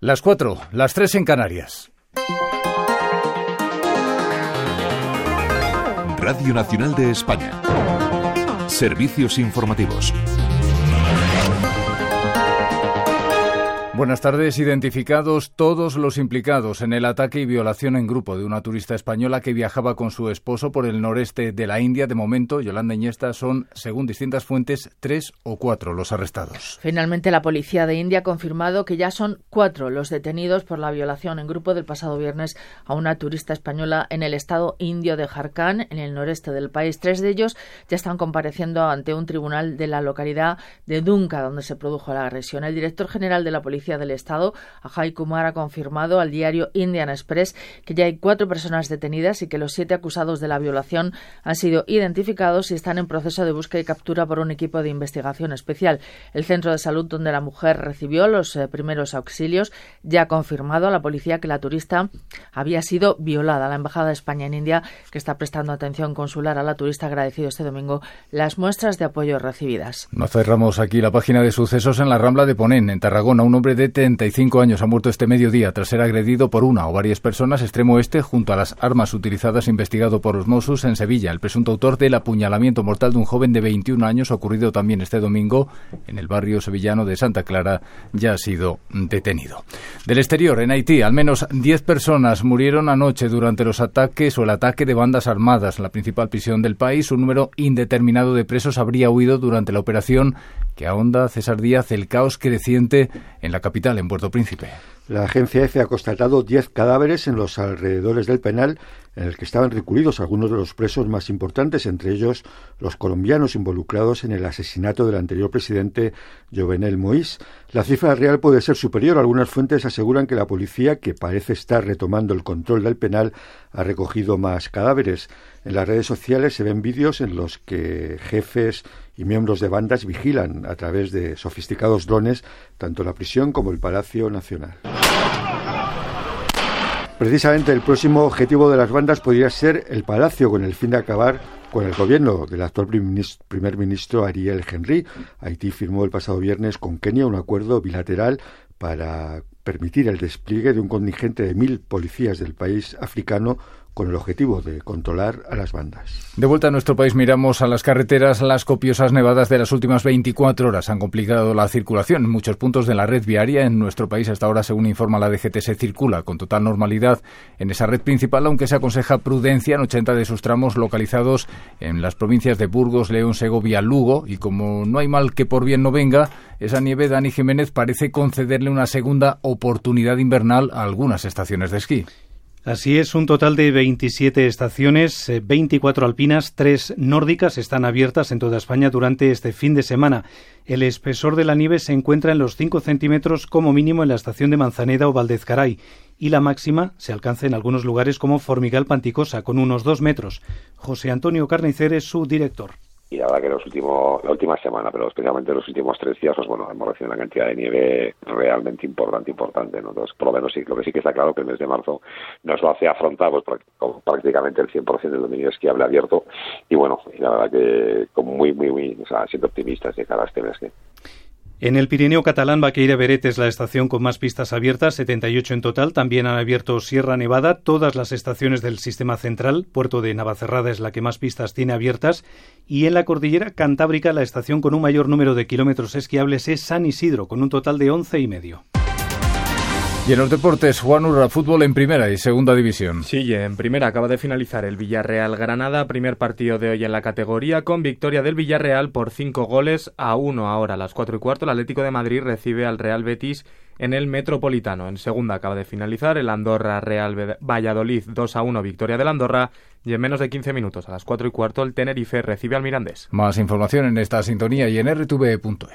Las cuatro, las tres en Canarias. Radio Nacional de España. Servicios informativos. Buenas tardes. Identificados todos los implicados en el ataque y violación en grupo de una turista española que viajaba con su esposo por el noreste de la India. De momento, Yolanda Iñesta son, según distintas fuentes, tres o cuatro los arrestados. Finalmente, la policía de India ha confirmado que ya son cuatro los detenidos por la violación en grupo del pasado viernes a una turista española en el estado indio de Jharkhand, en el noreste del país. Tres de ellos ya están compareciendo ante un tribunal de la localidad de Dunca, donde se produjo la agresión. El director general de la policía del Estado, Ajay Kumar, ha confirmado al diario Indian Express que ya hay cuatro personas detenidas y que los siete acusados de la violación han sido identificados y están en proceso de búsqueda y captura por un equipo de investigación especial. El centro de salud donde la mujer recibió los eh, primeros auxilios ya ha confirmado a la policía que la turista había sido violada. La Embajada de España en India, que está prestando atención consular a la turista, ha agradecido este domingo las muestras de apoyo recibidas. No cerramos aquí la página de sucesos en la Rambla de Ponén, en Tarragona. Un hombre de 35 años ha muerto este mediodía tras ser agredido por una o varias personas extremo este junto a las armas utilizadas investigado por los Mossos en Sevilla. El presunto autor del apuñalamiento mortal de un joven de 21 años ocurrido también este domingo en el barrio sevillano de Santa Clara ya ha sido detenido. Del exterior, en Haití, al menos 10 personas murieron anoche durante los ataques o el ataque de bandas armadas en la principal prisión del país. Un número indeterminado de presos habría huido durante la operación que ahonda César Díaz el caos creciente en la La agencia EFE ha constatado 10 cadáveres en los alrededores del penal en el que estaban recluidos algunos de los presos más importantes, entre ellos los colombianos involucrados en el asesinato del anterior presidente Jovenel Moïse. La cifra real puede ser superior. Algunas fuentes aseguran que la policía, que parece estar retomando el control del penal, ha recogido más cadáveres. En las redes sociales se ven vídeos en los que jefes y miembros de bandas vigilan a través de sofisticados drones tanto la prisión como el Palacio Nacional. Precisamente el próximo objetivo de las bandas podría ser el Palacio con el fin de acabar con el gobierno del actual primer ministro Ariel Henry. Haití firmó el pasado viernes con Kenia un acuerdo bilateral para permitir el despliegue de un contingente de mil policías del país africano con el objetivo de controlar a las bandas. De vuelta a nuestro país miramos a las carreteras. Las copiosas nevadas de las últimas 24 horas han complicado la circulación en muchos puntos de la red viaria. En nuestro país hasta ahora, según informa la DGT, se circula con total normalidad en esa red principal, aunque se aconseja prudencia en 80 de sus tramos localizados en las provincias de Burgos, León, Segovia, Lugo. Y como no hay mal que por bien no venga, esa nieve, Dani Jiménez, parece concederle una segunda oportunidad invernal a algunas estaciones de esquí. Así es, un total de 27 estaciones, 24 eh, alpinas, 3 nórdicas están abiertas en toda España durante este fin de semana. El espesor de la nieve se encuentra en los 5 centímetros como mínimo en la estación de Manzaneda o Valdezcaray y la máxima se alcanza en algunos lugares como Formigal Panticosa con unos 2 metros. José Antonio Carnicer es su director y la verdad que los últimos, la última semana, pero especialmente los últimos tres días, pues bueno, hemos recibido una cantidad de nieve realmente importante, importante, ¿no? Entonces, por lo menos sí, lo que sí que está claro que el mes de marzo nos lo hace afrontar pues, con prácticamente el 100% del dominio esquiable abierto y bueno, y la verdad que como muy, muy, muy, o sea, siendo optimistas de cara a este mes que en el Pirineo catalán, Baqueira Beret es la estación con más pistas abiertas, 78 en total. También han abierto Sierra Nevada, todas las estaciones del sistema central. Puerto de Navacerrada es la que más pistas tiene abiertas. Y en la cordillera Cantábrica, la estación con un mayor número de kilómetros esquiables es San Isidro, con un total de 11 y medio. Y en los deportes, Juan Urra, fútbol en primera y segunda división. Sí, en primera acaba de finalizar el Villarreal Granada, primer partido de hoy en la categoría, con victoria del Villarreal por cinco goles a uno. Ahora a las cuatro y cuarto, el Atlético de Madrid recibe al Real Betis en el Metropolitano. En segunda acaba de finalizar el Andorra Real Valladolid 2 a 1, victoria del Andorra. Y en menos de 15 minutos, a las cuatro y cuarto, el Tenerife recibe al Mirandés. Más información en esta sintonía y en rtv.es.